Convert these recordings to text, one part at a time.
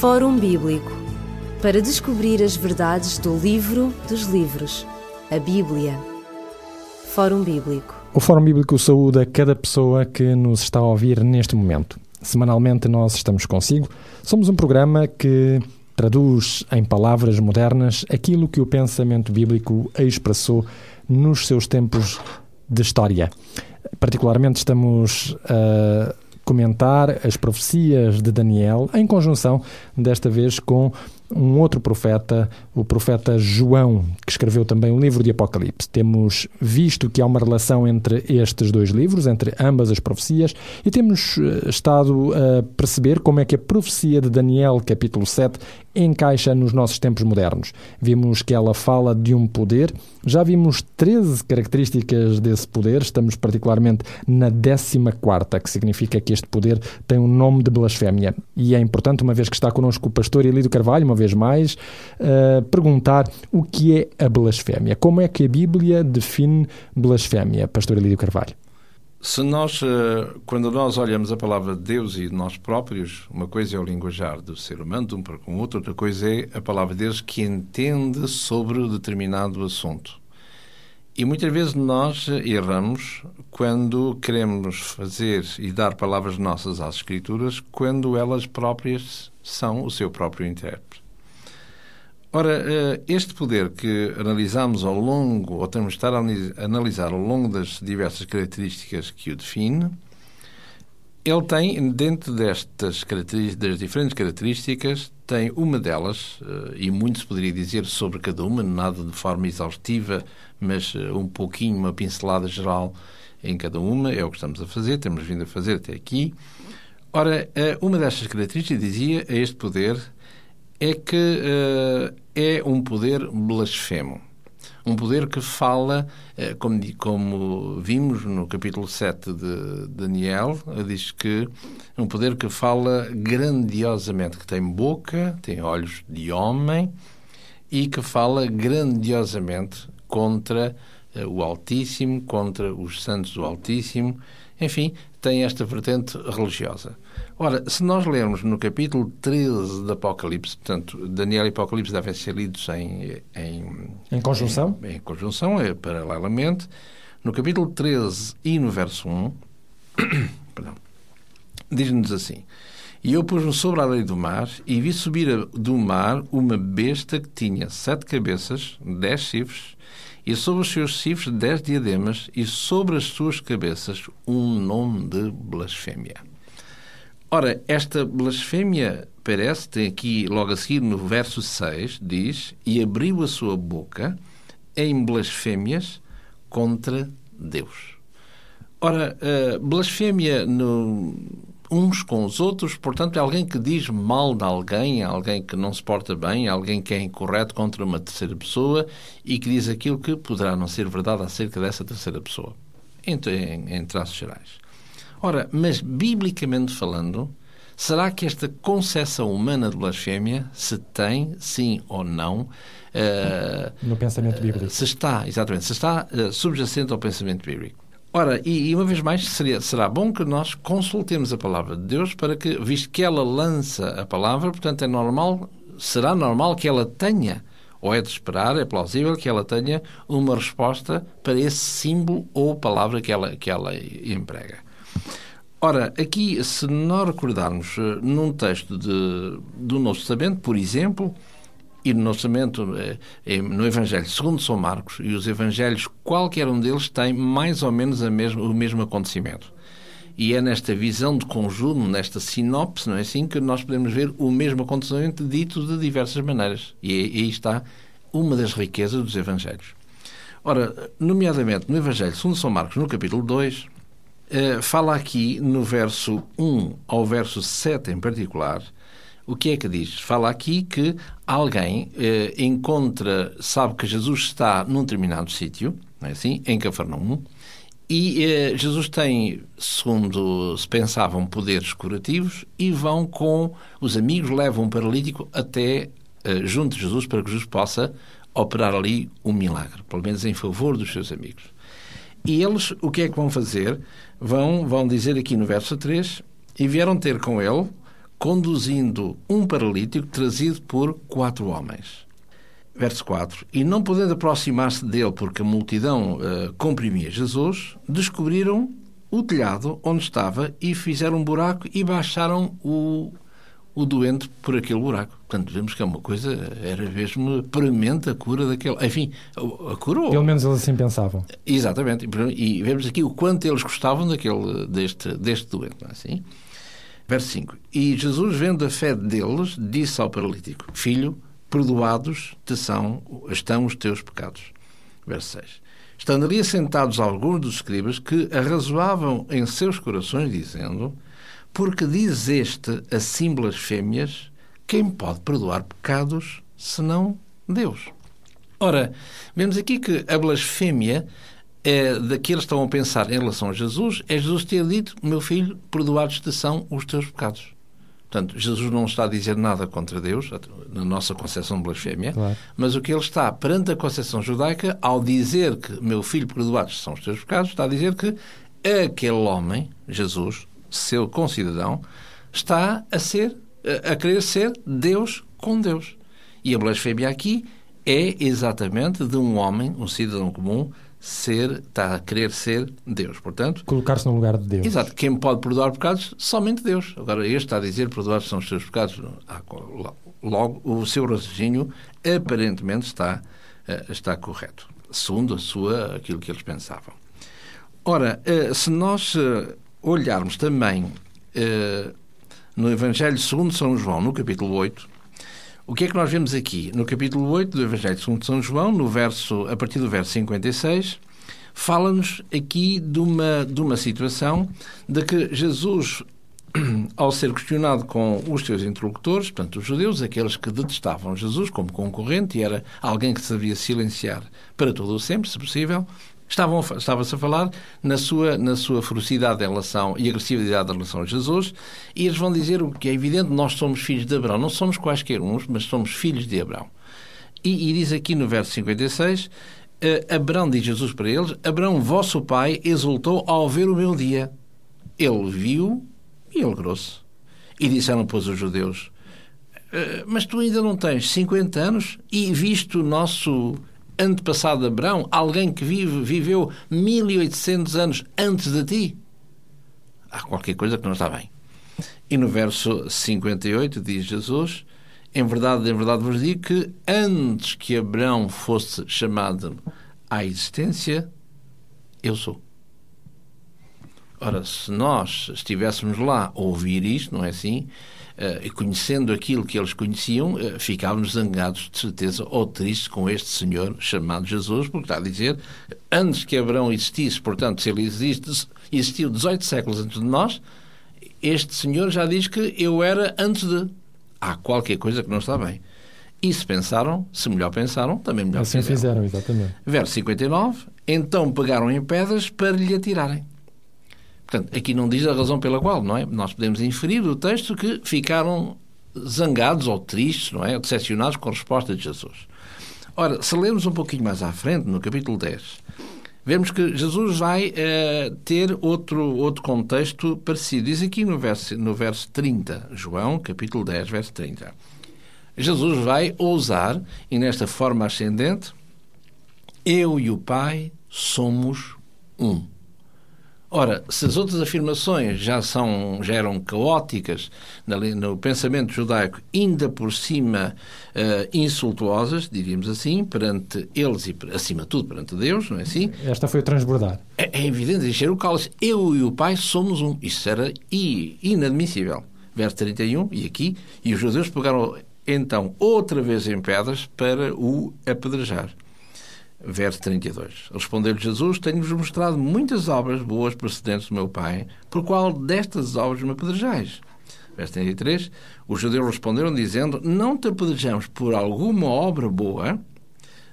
Fórum Bíblico para descobrir as verdades do livro dos livros, a Bíblia. Fórum Bíblico. O Fórum Bíblico saúda cada pessoa que nos está a ouvir neste momento. Semanalmente nós estamos consigo. Somos um programa que traduz em palavras modernas aquilo que o pensamento bíblico expressou nos seus tempos de história. Particularmente estamos a comentar as profecias de Daniel em conjunção, desta vez, com um outro profeta, o profeta João, que escreveu também o livro de Apocalipse. Temos visto que há uma relação entre estes dois livros, entre ambas as profecias, e temos eh, estado a perceber como é que a profecia de Daniel, capítulo 7, encaixa nos nossos tempos modernos. Vimos que ela fala de um poder, já vimos 13 características desse poder, estamos particularmente na 14, que significa que este poder tem um nome de blasfémia. E é importante, uma vez que está connosco o pastor Elido Carvalho, uma vez mais, uh, perguntar o que é a blasfémia. Como é que a Bíblia define blasfémia, pastor Elido Carvalho? Se nós, eh, quando nós olhamos a palavra de Deus e de nós próprios, uma coisa é o linguajar do ser humano, de um para com o outro, outra coisa é a palavra de Deus que entende sobre determinado assunto. E muitas vezes nós erramos quando queremos fazer e dar palavras nossas às Escrituras quando elas próprias são o seu próprio intérprete. Ora, eh, este poder que analisamos ao longo, ou temos de estar a analisar ao longo das diversas características que o define, ele tem, dentro destas das diferentes características, tem uma delas, eh, e muito se poderia dizer sobre cada uma, nada de forma exaustiva, mas eh, um pouquinho, uma pincelada geral em cada uma, é o que estamos a fazer, temos vindo a fazer até aqui. Ora, uma destas características, dizia, é este poder é que é um poder blasfemo. Um poder que fala, uh, como, como, vimos no capítulo 7 de Daniel, diz que é um poder que fala grandiosamente, que tem boca, tem olhos de homem e que fala grandiosamente contra uh, o Altíssimo, contra os santos do Altíssimo, enfim, tem esta vertente religiosa. Ora, se nós lermos no capítulo 13 do Apocalipse, portanto, Daniel e Apocalipse devem ser lidos em... Em, em conjunção? Em, em conjunção, é, paralelamente. No capítulo 13 e no verso 1, diz-nos assim... E eu pus-me sobre a lei do mar e vi subir do mar uma besta que tinha sete cabeças, dez chifres, e sobre os seus chifres dez diademas, e sobre as suas cabeças um nome de blasfémia. Ora, esta blasfémia parece, tem aqui logo a seguir no verso 6, diz: E abriu a sua boca em blasfémias contra Deus. Ora, blasfémia no, uns com os outros, portanto, é alguém que diz mal de alguém, alguém que não se porta bem, alguém que é incorreto contra uma terceira pessoa e que diz aquilo que poderá não ser verdade acerca dessa terceira pessoa, em, em, em traços gerais. Ora, mas biblicamente falando, será que esta concepção humana de blasfémia se tem, sim ou não, uh, no pensamento bíblico? Se está, exatamente, se está uh, subjacente ao pensamento bíblico. Ora, e, e, uma vez mais, seria, será bom que nós consultemos a palavra de Deus para que, visto que ela lança a palavra, portanto é normal, será normal que ela tenha, ou é de esperar, é plausível que ela tenha uma resposta para esse símbolo ou palavra que ela, que ela emprega. Ora, aqui, se nós recordarmos eh, num texto de, do Novo Testamento, por exemplo, e no Novo Testamento, eh, no Evangelho segundo São Marcos, e os Evangelhos, qualquer um deles tem mais ou menos o mesmo acontecimento. E é nesta visão de conjunto, nesta sinopse, não é assim, que nós podemos ver o mesmo acontecimento dito de diversas maneiras. E aí está uma das riquezas dos Evangelhos. Ora, nomeadamente no Evangelho segundo São Marcos, no capítulo 2, eh, fala aqui no verso 1 ao verso 7 em particular, o que é que diz? Fala aqui que alguém eh, encontra, sabe que Jesus está num determinado sítio, não é assim? Em Cafarnaum, e eh, Jesus tem, segundo se pensavam, poderes curativos e vão com os amigos, levam um paralítico até eh, junto de Jesus para que Jesus possa operar ali um milagre, pelo menos em favor dos seus amigos. E eles, o que é que vão fazer? Vão, vão dizer aqui no verso 3, e vieram ter com ele, conduzindo um paralítico trazido por quatro homens. Verso 4. E não podendo aproximar-se dele porque a multidão uh, comprimia Jesus, descobriram o telhado onde estava e fizeram um buraco e baixaram o, o doente por aquele buraco. Portanto, vemos que é uma coisa, era mesmo premente a cura daquele. Enfim, a cura. Pelo menos eles assim pensavam. Exatamente. E vemos aqui o quanto eles gostavam daquele, deste, deste doente, não é assim? Verso 5. E Jesus, vendo a fé deles, disse ao paralítico: Filho, perdoados te são, estão os teus pecados. Verso 6. Estando ali assentados alguns dos escribas que arrazoavam em seus corações, dizendo: Porque diz este assim blasfémias, quem pode perdoar pecados senão Deus? Ora, vemos aqui que a blasfémia é, daqueles que estão a pensar em relação a Jesus é Jesus ter dito: Meu filho, perdoados te são os teus pecados. Portanto, Jesus não está a dizer nada contra Deus, na nossa concepção de blasfémia, claro. mas o que ele está perante a concepção judaica, ao dizer que meu filho perdoados são os teus pecados, está a dizer que aquele homem, Jesus, seu concidadão, está a ser, a querer ser Deus com Deus. E a blasfémia aqui é exatamente de um homem, um cidadão comum, ser, está a querer ser Deus. Portanto, colocar-se no lugar de Deus. Exato. Quem pode perdoar pecados? Somente Deus. Agora, este está a dizer perdoar são os seus pecados. Logo, o seu raciocínio aparentemente está, eh, está correto, segundo a sua, aquilo que eles pensavam. Ora, eh, se nós eh, olharmos também no Evangelho segundo São João, no capítulo 8, o que é que nós vemos aqui? No capítulo 8 do Evangelho segundo São João, no verso, a partir do verso 56, fala-nos aqui de uma, de uma situação de que Jesus, ao ser questionado com os seus interlocutores, portanto, os judeus, aqueles que detestavam Jesus como concorrente, e era alguém que se devia silenciar para todo o sempre, se possível, Estavam, estava-se a falar na sua, na sua ferocidade em relação e agressividade em relação a Jesus, e eles vão dizer o que é evidente: nós somos filhos de Abraão. Não somos quaisquer uns, mas somos filhos de Abraão. E, e diz aqui no verso 56, uh, Abraão diz Jesus para eles: Abraão, vosso pai, exultou ao ver o meu dia. Ele viu e alegrou-se. E disseram, pois, os judeus: uh, Mas tu ainda não tens 50 anos e viste o nosso antepassado de Abraão, alguém que vive, viveu 1800 anos antes de ti? Há qualquer coisa que não está bem. E no verso 58 diz Jesus: Em verdade, em verdade vos digo que antes que Abraão fosse chamado à existência, eu sou. Ora, se nós estivéssemos lá a ouvir isto, não é assim? Uh, e conhecendo aquilo que eles conheciam, uh, ficávamos zangados, de certeza, ou tristes com este Senhor chamado Jesus, porque está a dizer, antes que Abraão existisse, portanto, se ele existe, existiu 18 séculos antes de nós, este Senhor já diz que eu era antes de. Há qualquer coisa que não está bem. E se pensaram, se melhor pensaram, também melhor assim fizeram. Assim fizeram, exatamente. Verso 59. Então pegaram em pedras para lhe atirarem. Portanto, aqui não diz a razão pela qual, não é? Nós podemos inferir do texto que ficaram zangados ou tristes, não é? Decepcionados com a resposta de Jesus. Ora, se lermos um pouquinho mais à frente, no capítulo 10, vemos que Jesus vai uh, ter outro, outro contexto parecido. Diz aqui no verso, no verso 30, João, capítulo 10, verso 30. Jesus vai ousar, e nesta forma ascendente, eu e o Pai somos um. Ora, se as outras afirmações já, são, já eram caóticas no pensamento judaico, ainda por cima uh, insultuosas, diríamos assim, perante eles e, acima de tudo, perante Deus, não é assim? Esta foi o transbordar. É, é evidente, encher o cálice. Eu e o Pai somos um. Isso era inadmissível. Verso 31, e aqui, e os judeus pegaram então outra vez em pedras para o apedrejar verso 32. Respondeu-lhe Jesus: Tenho-vos mostrado muitas obras boas procedentes do meu Pai, por qual destas obras me apedrejais? Verso 33. Os judeus responderam, dizendo: Não te apedrejamos por alguma obra boa,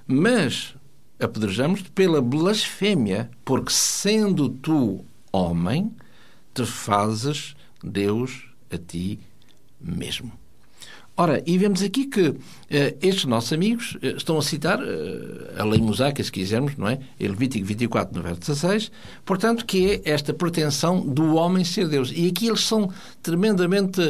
mas apedrejamos-te pela blasfémia, porque sendo tu homem, te fazes Deus a ti mesmo. Ora, e vemos aqui que uh, estes nossos amigos uh, estão a citar uh, a lei mosaica, se quisermos, não é? Em Levítico 24, no verso 16, portanto, que é esta pretensão do homem ser Deus. E aqui eles são tremendamente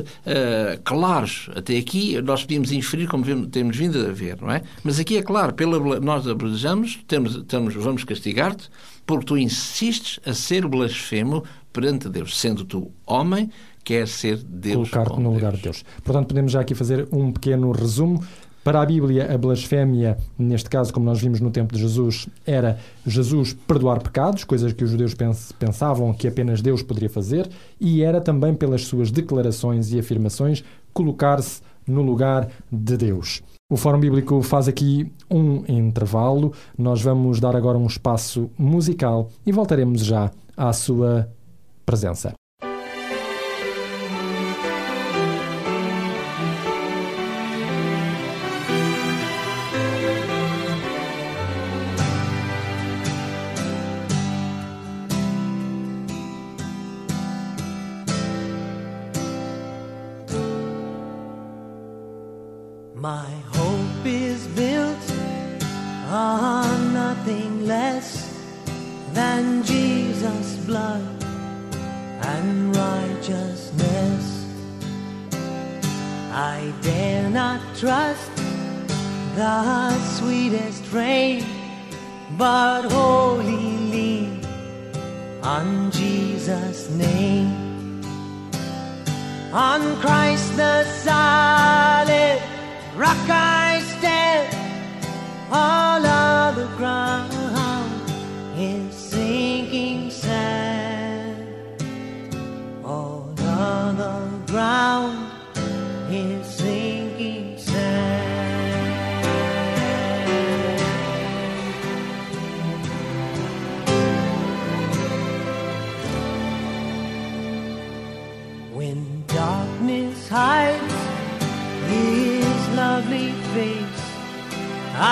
claros. Até aqui nós podíamos inferir como temos vindo a ver, não é? Mas aqui é claro, pela, nós abordamos, temos, temos, vamos castigar-te porque tu insistes a ser blasfemo perante Deus, sendo tu homem quer ser Deus. Colocar-te no lugar de Deus. Portanto, podemos já aqui fazer um pequeno resumo. Para a Bíblia, a blasfémia, neste caso, como nós vimos no tempo de Jesus, era Jesus perdoar pecados, coisas que os judeus pensavam que apenas Deus poderia fazer, e era também, pelas suas declarações e afirmações, colocar-se no lugar de Deus. O Fórum Bíblico faz aqui um intervalo. Nós vamos dar agora um espaço musical e voltaremos já à sua presença. on Jesus' name, on Christ the solid rock.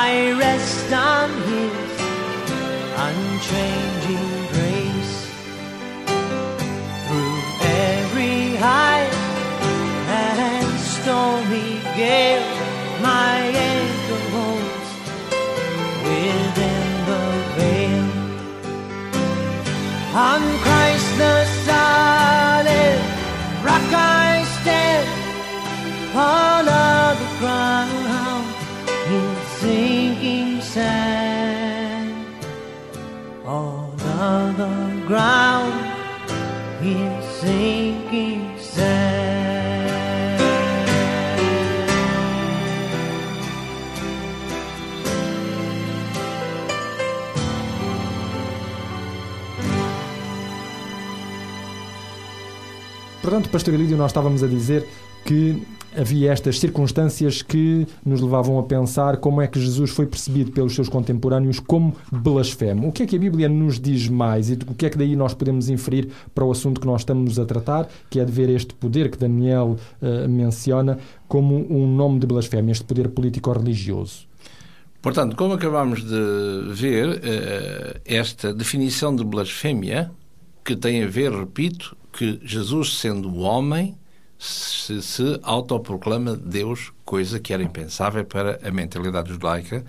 I rest on His unchanging grace. Through every high and stormy gale, my anchor holds within the veil. On Christ the solid rock ground is sinking sand. Portanto, Pastor Elídio, nós estávamos a dizer que havia estas circunstâncias que nos levavam a pensar como é que Jesus foi percebido pelos seus contemporâneos como blasfemo. O que é que a Bíblia nos diz mais e o que é que daí nós podemos inferir para o assunto que nós estamos a tratar, que é de ver este poder que Daniel uh, menciona como um nome de blasfémia, este poder político-religioso? Portanto, como acabamos de ver, uh, esta definição de blasfémia, que tem a ver, repito, que Jesus, sendo homem, se, se autoproclama Deus, coisa que era impensável para a mentalidade judaica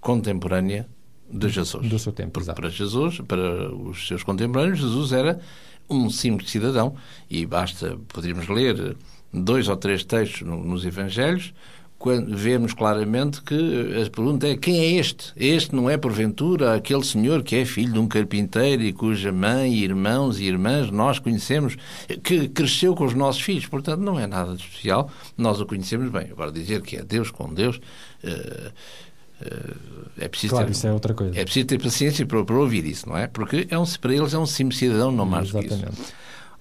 contemporânea de Jesus. Do seu tempo, exato. Para Jesus, para os seus contemporâneos, Jesus era um simples cidadão e basta, poderíamos ler dois ou três textos nos Evangelhos quando vemos claramente que a pergunta é quem é este? Este não é, porventura, aquele senhor que é filho de um carpinteiro e cuja mãe, irmãos e irmãs nós conhecemos, que cresceu com os nossos filhos. Portanto, não é nada de especial, nós o conhecemos bem. Agora, dizer que é Deus com Deus. Uh, é preciso claro, ter, isso é outra coisa. É preciso ter paciência para, para ouvir isso, não é? Porque é um, para eles é um simples cidadão, não mais do que isso.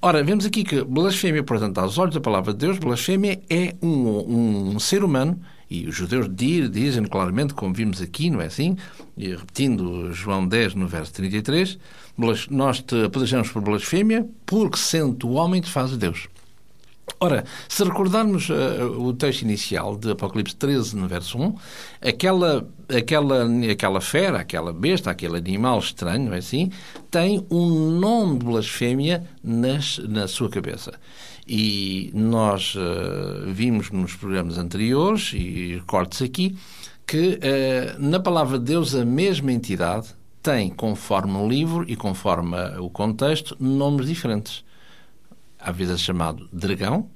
Ora, vemos aqui que blasfémia, portanto, aos olhos da palavra de Deus, blasfémia é um, um ser humano, e os judeus dizem claramente, como vimos aqui, não é assim? E repetindo João 10, no verso 33, nós te apedrejamos por blasfémia, porque sendo o homem te faz Deus. Ora, se recordarmos uh, o texto inicial de Apocalipse 13, no verso 1, aquela, aquela, aquela fera, aquela besta, aquele animal estranho, é assim, tem um nome de blasfémia nas, na sua cabeça. E nós uh, vimos nos programas anteriores, e recordo-se aqui, que uh, na palavra de Deus a mesma entidade tem, conforme o livro e conforme o contexto, nomes diferentes. Há vezes chamado dragão,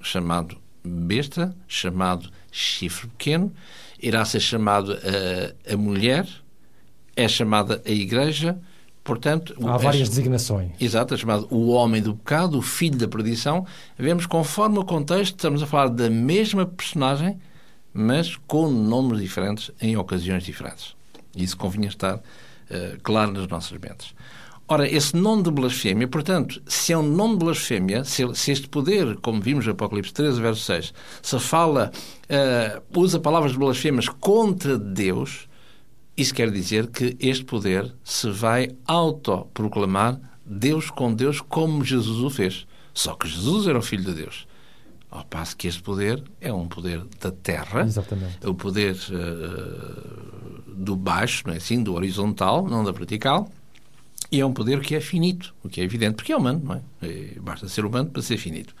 chamado besta, chamado chifre pequeno, irá ser chamado a, a mulher, é chamada a igreja, portanto... Há é, várias designações. Exato, é chamado o homem do pecado, o filho da perdição. Vemos, conforme o contexto, estamos a falar da mesma personagem, mas com nomes diferentes em ocasiões diferentes. Isso convinha estar uh, claro nas nossas mentes. Ora, esse nome de blasfémia, portanto, se é um nome de blasfémia, se, se este poder, como vimos no Apocalipse 13, verso 6, se fala, uh, usa palavras de blasfémias contra Deus, isso quer dizer que este poder se vai autoproclamar Deus com Deus como Jesus o fez. Só que Jesus era o Filho de Deus. Ao passo que este poder é um poder da terra, Exatamente. é o poder uh, do baixo, não é assim, do horizontal, não da vertical, e é um poder que é finito, o que é evidente, porque é humano, não é? E basta ser humano para ser finito.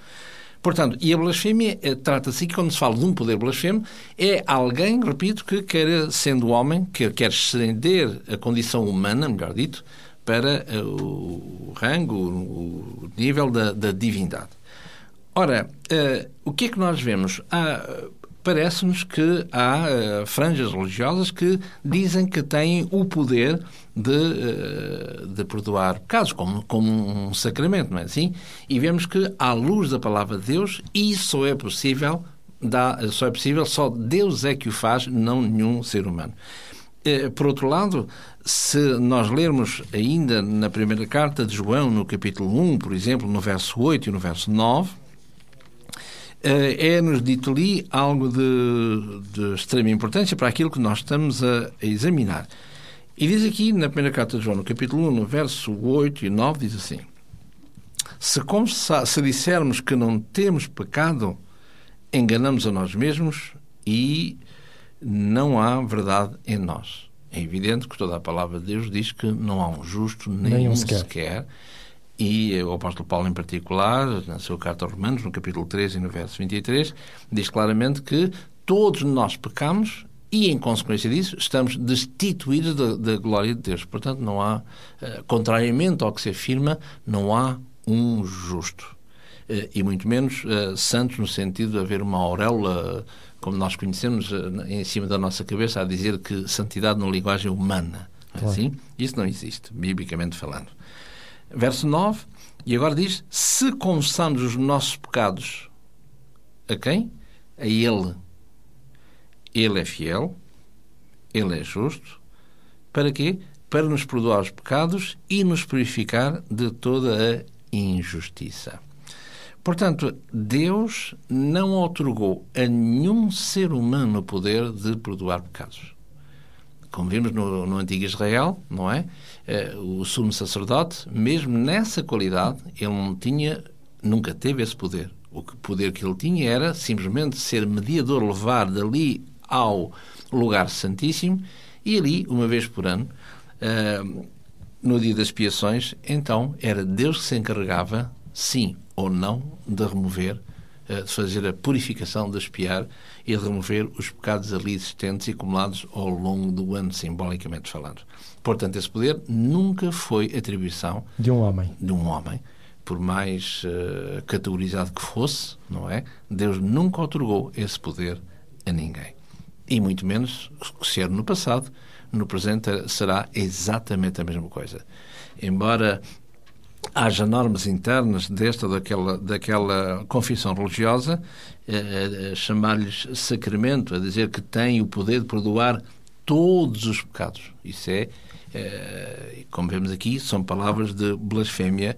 Portanto, e a blasfémia eh, trata-se que, quando se fala de um poder blasfemo, é alguém, repito, que quer, sendo homem, que quer estender a condição humana, melhor dito, para uh, o rango, o, nível da, da, divindade. Ora, uh, o que é que nós vemos? Parece-nos que há uh, franjas religiosas que dizem que têm o poder de, uh, de perdoar pecados, como, como um sacramento, não é assim? E vemos que, à luz da palavra de Deus, isso é possível, dá, só é possível, só Deus é que o faz, não nenhum ser humano. Uh, por outro lado, se nós lermos ainda na primeira carta de João, no capítulo 1, por exemplo, no verso 8 e no verso 9, é-nos dito ali algo de, de, extrema importância para aquilo que nós estamos a, a, examinar. E diz aqui, na primeira carta de João, no capítulo 1, no verso 8 e 9, diz assim: Se, se dissermos que não temos pecado, enganamos a nós mesmos e não há verdade em nós. É evidente que toda a palavra de Deus diz que não há um justo, nenhum, nenhum sequer. sequer e o apóstolo Paulo, em particular, na sua carta aos Romanos, no capítulo 13 e no verso 23, diz claramente que todos nós pecamos e, em consequência disso, estamos destituídos da, da glória de Deus. Portanto, não há, uh, contrariamente ao que se afirma, não há um justo. Uh, e muito menos uh, santos, no sentido de haver uma auréola, como nós conhecemos, em cima da nossa cabeça, a dizer que santidade na linguagem humana. É claro. Assim? Isso não existe, biblicamente falando. Verso 9, e agora diz: Se confessamos os nossos pecados a quem? A Ele. Ele é fiel, Ele é justo. Para quê? Para nos perdoar os pecados e nos purificar de toda a injustiça. Portanto, Deus não otorgou a nenhum ser humano o poder de perdoar pecados como vimos no, no antigo Israel, não é? Eh, o sumo sacerdote, mesmo nessa qualidade, ele não tinha, nunca teve esse poder. O poder que ele tinha era simplesmente ser mediador, levar dali ao lugar santíssimo e ali, uma vez por ano, uh, no dia das expiações, então era Deus que se encarregava, sim ou não, de remover de fazer a purificação, de espiar e de remover os pecados ali existentes e acumulados ao longo do ano, simbolicamente falando. Portanto, esse poder nunca foi atribuição de um homem. De um homem, por mais uh, categorizado que fosse, não é? Deus nunca otorgou esse poder a ninguém. E muito menos se era no passado, no presente será exatamente a mesma coisa. Embora haja normas internas desta ou daquela, daquela confissão religiosa, eh, eh, chamar-lhes sacramento, a dizer que tem o poder de perdoar todos os pecados. Isso é, eh, como vemos aqui, são palavras de blasfémia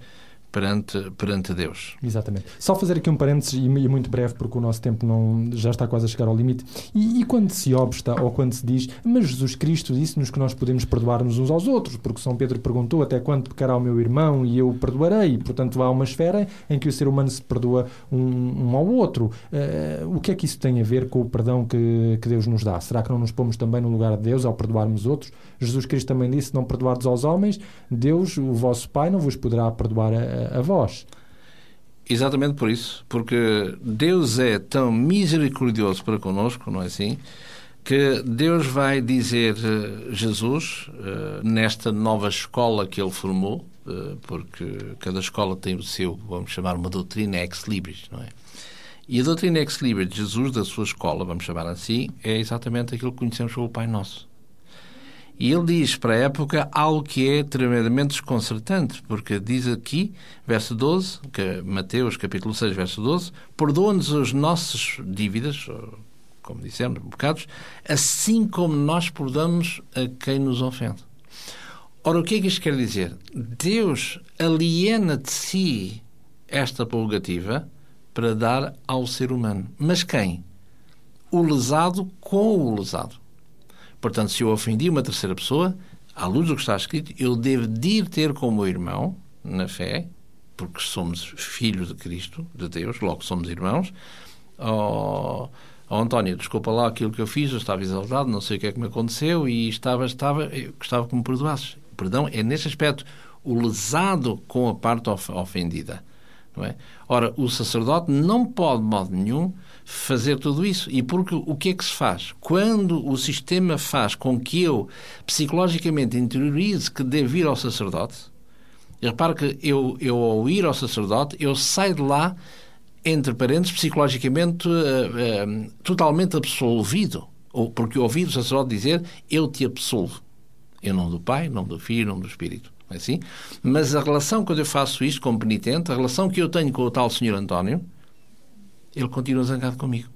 perante, perante Deus. Exatamente. Só fazer aqui um parênteses e muito breve, porque o nosso tempo não, já está quase a chegar ao limite. E, e quando se obsta ou quando se diz, mas Jesus Cristo disse-nos que nós podemos perdoar-nos uns aos outros, porque São Pedro perguntou até quando pecará o meu irmão e eu perdoarei. Portanto, há uma esfera em que o ser humano se perdoa um, um ao outro. Uh, o que é que isso tem a ver com o perdão que, que Deus nos dá? Será que não nos pomos também no lugar de Deus ao perdoarmos outros? Jesus Cristo também disse: Não perdoardes aos homens, Deus, o vosso Pai, não vos poderá perdoar a, a vós. Exatamente por isso, porque Deus é tão misericordioso para conosco, não é assim? Que Deus vai dizer eh, Jesus eh, nesta nova escola que ele formou, eh, porque cada escola tem o seu, vamos chamar uma doutrina ex libris, não é? E a doutrina ex libris de Jesus, da sua escola, vamos chamar assim, é exatamente aquilo que conhecemos como o Pai Nosso. E ele diz para a época algo que é tremendamente desconcertante, porque diz aqui, verso 12, que Mateus capítulo 6, verso 12, perdoa-nos as nossas dívidas, como dissemos, pecados, assim como nós perdoamos a quem nos ofende. Ora, o que é que isto quer dizer? Deus aliena de si esta prerrogativa para dar ao ser humano. Mas quem? O lesado com o lesado. Portanto, se eu ofendi uma terceira pessoa, à luz do que está escrito, eu devo de ir ter com o meu irmão, na fé, porque somos filhos de Cristo, de Deus, logo somos irmãos. Oh, oh, António, desculpa lá aquilo que eu fiz, eu estava exaltado, não sei o que é que me aconteceu e estava, estava, eu gostava que me perdoasses. Perdão é, neste aspecto, o lesado com a parte ofendida. Não é? Ora, o sacerdote não pode, de modo nenhum, fazer tudo isso. E porque o que é que se faz? Quando o sistema faz com que eu psicologicamente interiorize que devo ir ao sacerdote, repare que eu, eu ao ir ao sacerdote, eu saio de lá, entre parênteses, psicologicamente uh, uh, totalmente absolvido. Ou porque ouvi o sacerdote dizer, eu te absolvo. Eu não do Pai, não do Filho, não do Espírito. É assim? Mas a relação, quando eu faço isto como penitente, a relação que eu tenho com o tal senhor António, ele continua zangado comigo.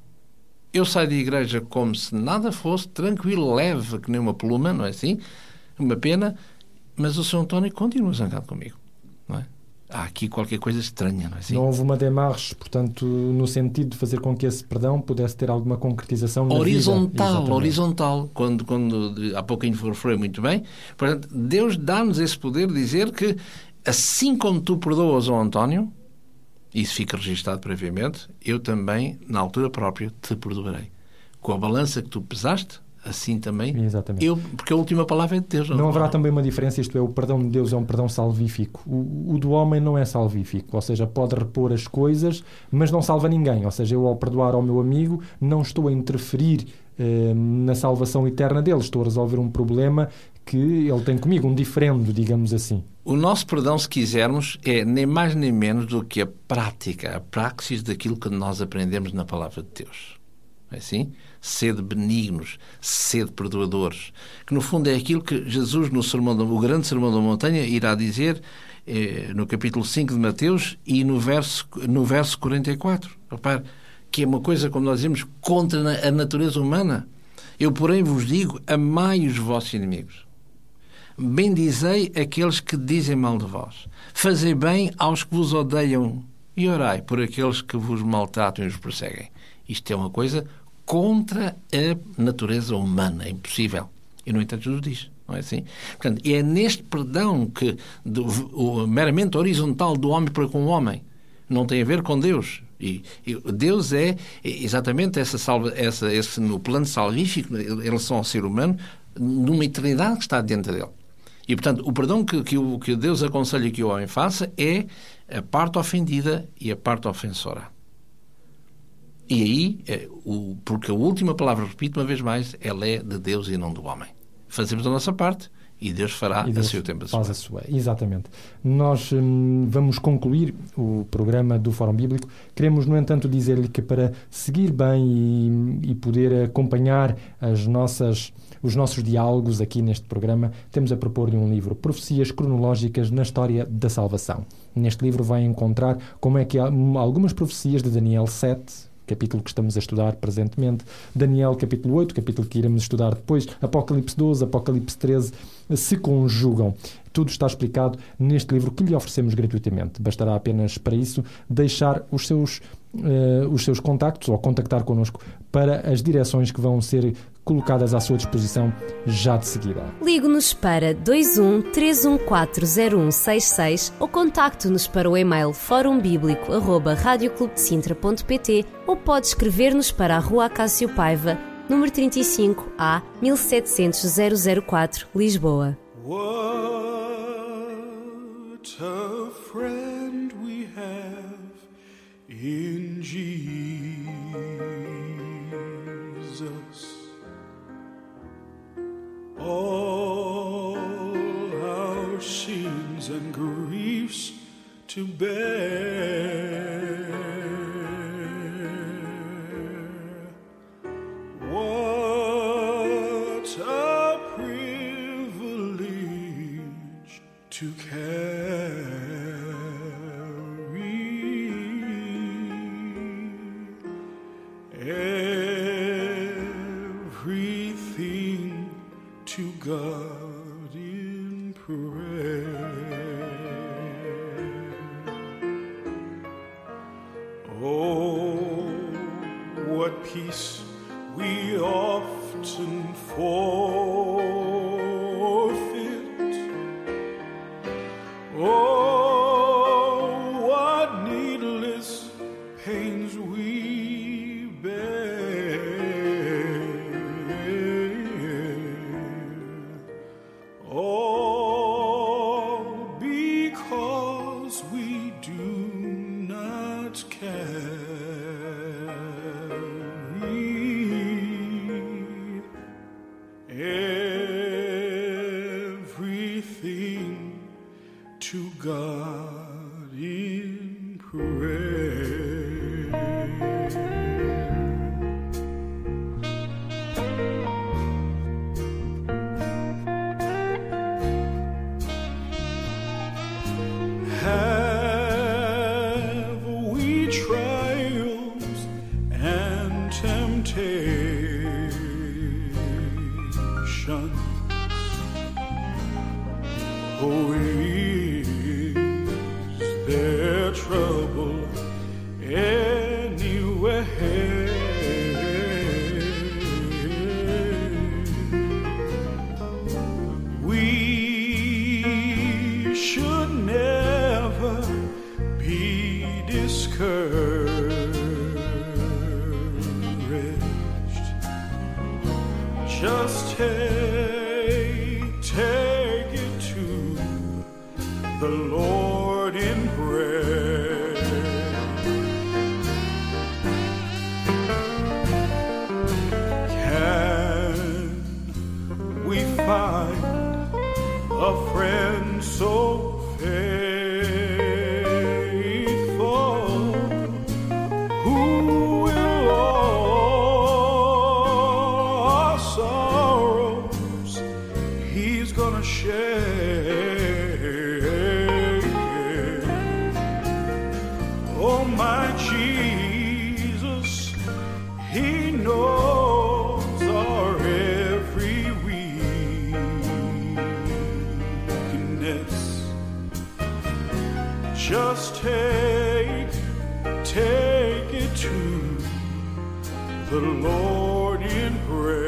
Eu saio da igreja como se nada fosse, tranquilo, leve, que nem uma pluma, não é assim? Uma pena, mas o Sr. António continua zangado comigo, não é? Há aqui qualquer coisa estranha, não é assim? Não houve uma demarche, portanto, no sentido de fazer com que esse perdão pudesse ter alguma concretização Horizontal, horizontal. Quando, quando há pouquinho foi muito bem. Portanto, Deus dá-nos esse poder de dizer que assim como tu perdoas ao António, isso fica registado previamente, eu também, na altura própria, te perdoarei. Com a balança que tu pesaste, assim também. Exatamente. Eu, porque a última palavra é de Deus. Não, não haverá também uma diferença, isto é, o perdão de Deus é um perdão salvífico. O, o, do homem não é salvífico, ou seja, pode repor as coisas, mas não salva ninguém. Ou seja, eu ao perdoar ao meu amigo não estou a interferir eh, na salvação eterna dele, estou a resolver um problema que ele tem comigo, um diferendo, digamos assim. O nosso perdão, se quisermos, é nem mais nem menos do que a prática, a praxis daquilo que nós aprendemos na palavra de Deus. É assim? Sede benignos, sede perdoadores. Que no fundo é aquilo que Jesus, no sermão, o grande sermão da montanha, irá dizer eh, no capítulo 5 de Mateus e no verso, no verso 44. Repare, que é uma coisa, como nós dizemos, contra a natureza humana. Eu, porém, vos digo: amai os vossos inimigos. Bendizei aqueles que dizem mal de vós. Fazei bem aos que vos odeiam e orai por aqueles que vos maltratam e os perseguem. Isto é uma coisa contra a natureza humana. É impossível. E, no entanto, Jesus diz. Não é assim? Portanto, é neste perdão que, do, o, meramente horizontal do homem para com o homem, não tem a ver com Deus. E, e Deus é exatamente essa salva, essa, esse, no plano salvífico, em relação ao ser humano, numa eternidade que está dentro dele. E, portanto, o perdão que, que, que Deus aconselha que o homem faça é a parte ofendida e a parte ofensora. E aí, é, o, porque a última palavra, repito uma vez mais, ela é de Deus e não do homem. Fazemos a nossa parte e Deus fará e Deus a seu tempo. A faz a sua. Exatamente. Nós hum, vamos concluir o programa do Fórum Bíblico. Queremos, no entanto, dizer-lhe que para seguir bem e, e poder acompanhar as nossas os nossos diálogos aqui neste programa, temos a propor-lhe um livro, Profecias Cronológicas na História da Salvação. Neste livro vai encontrar como é que algumas profecias de Daniel 7, capítulo que estamos a estudar presentemente, Daniel capítulo 8, capítulo que iremos estudar depois, Apocalipse 12, Apocalipse 13, se conjugam. Tudo está explicado neste livro que lhe oferecemos gratuitamente. Bastará apenas para isso deixar os seus, uh, os seus contactos ou contactar connosco para as direções que vão ser colocadas à sua disposição já de seguida. Ligue-nos para 21 3140166 ou contacte-nos para o e-mail forumbíblico.radioclubdecintra.pt ou pode escrever-nos para a Rua Cássio Paiva, número 35 A 1700 004, Lisboa. What a friend we have in Jesus. all our sins and griefs to bear. Oh. just take, take it to the Lord in prayer.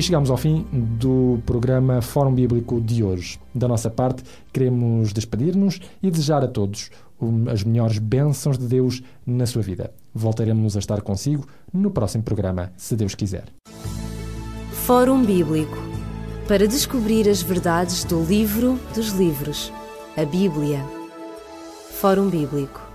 E chegamos ao fim do programa Fórum Bíblico de hoje. Da nossa parte, queremos despedir-nos e desejar a todos as melhores bênçãos de Deus na sua vida. Voltaremos a estar consigo no próximo programa, se Deus quiser. Fórum Bíblico para descobrir as verdades do livro dos livros, a Bíblia. Fórum Bíblico